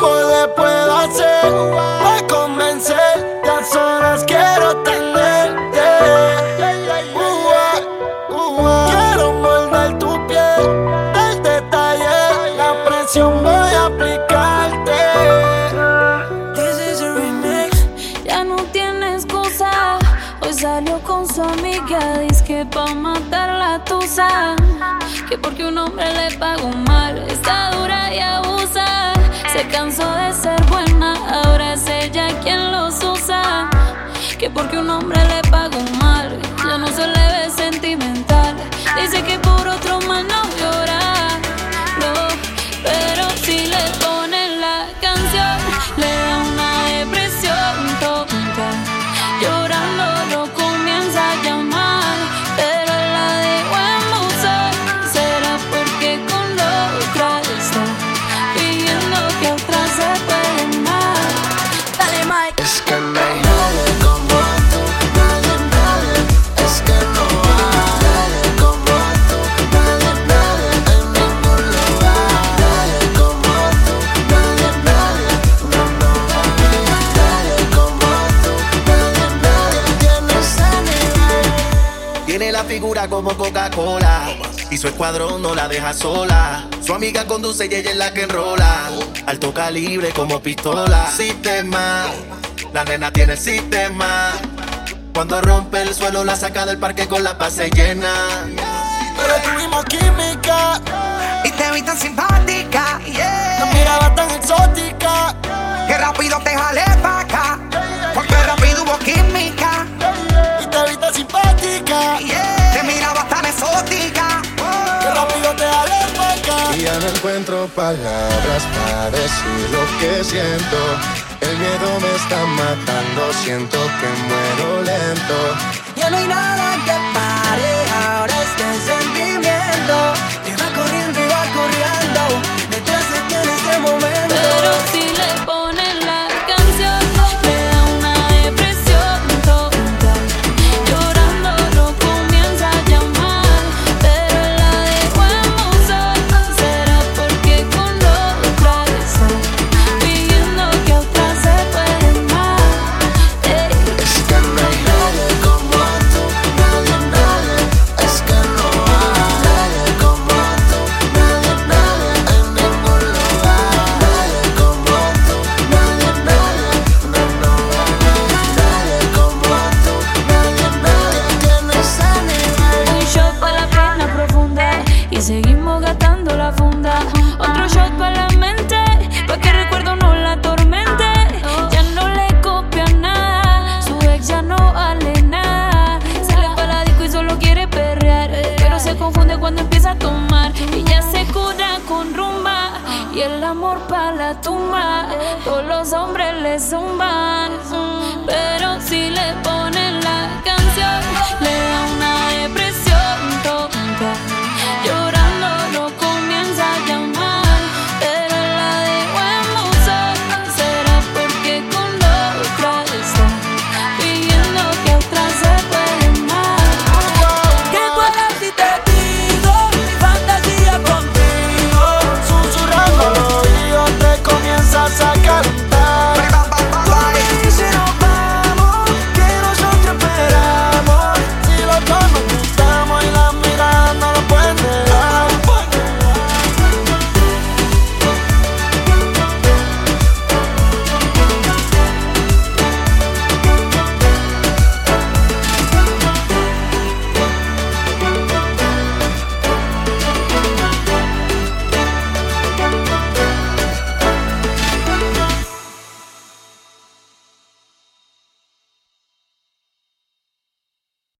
¿Cómo le puedo hacer para convencer? Ya solas quiero tenerte. Uh, uh, uh. Quiero morder tu piel, el detalle, la presión voy a aplicarte. This is a remix. Ya no tiene excusa. Hoy salió con su amiga. Dice que pa' matar la tusa. Que porque un hombre le pagó mal. Está dura y abusa. Se cansó de ser buena. Ahora es ella quien los usa. Que porque un hombre le pagó mal. Ya no se le ve sentimental. Dice que Tiene la figura como Coca-Cola. Y su escuadrón no la deja sola. Su amiga conduce y ella es la que enrola. Alto calibre como pistola. Sistema. La nena tiene el sistema. Cuando rompe el suelo, la saca del parque con la base llena. Pero tuvimos química, Y te vi tan simpática, yeah. la mirada tan exótica. Que rápido te jalé palabras para decir lo que siento. El miedo me está matando, siento que muero lento. Ya no hay nada que pare ahora este sentimiento. Cuando empieza a tomar. Ya se cura con rumba y el amor para la tumba. Todos los hombres le zumban,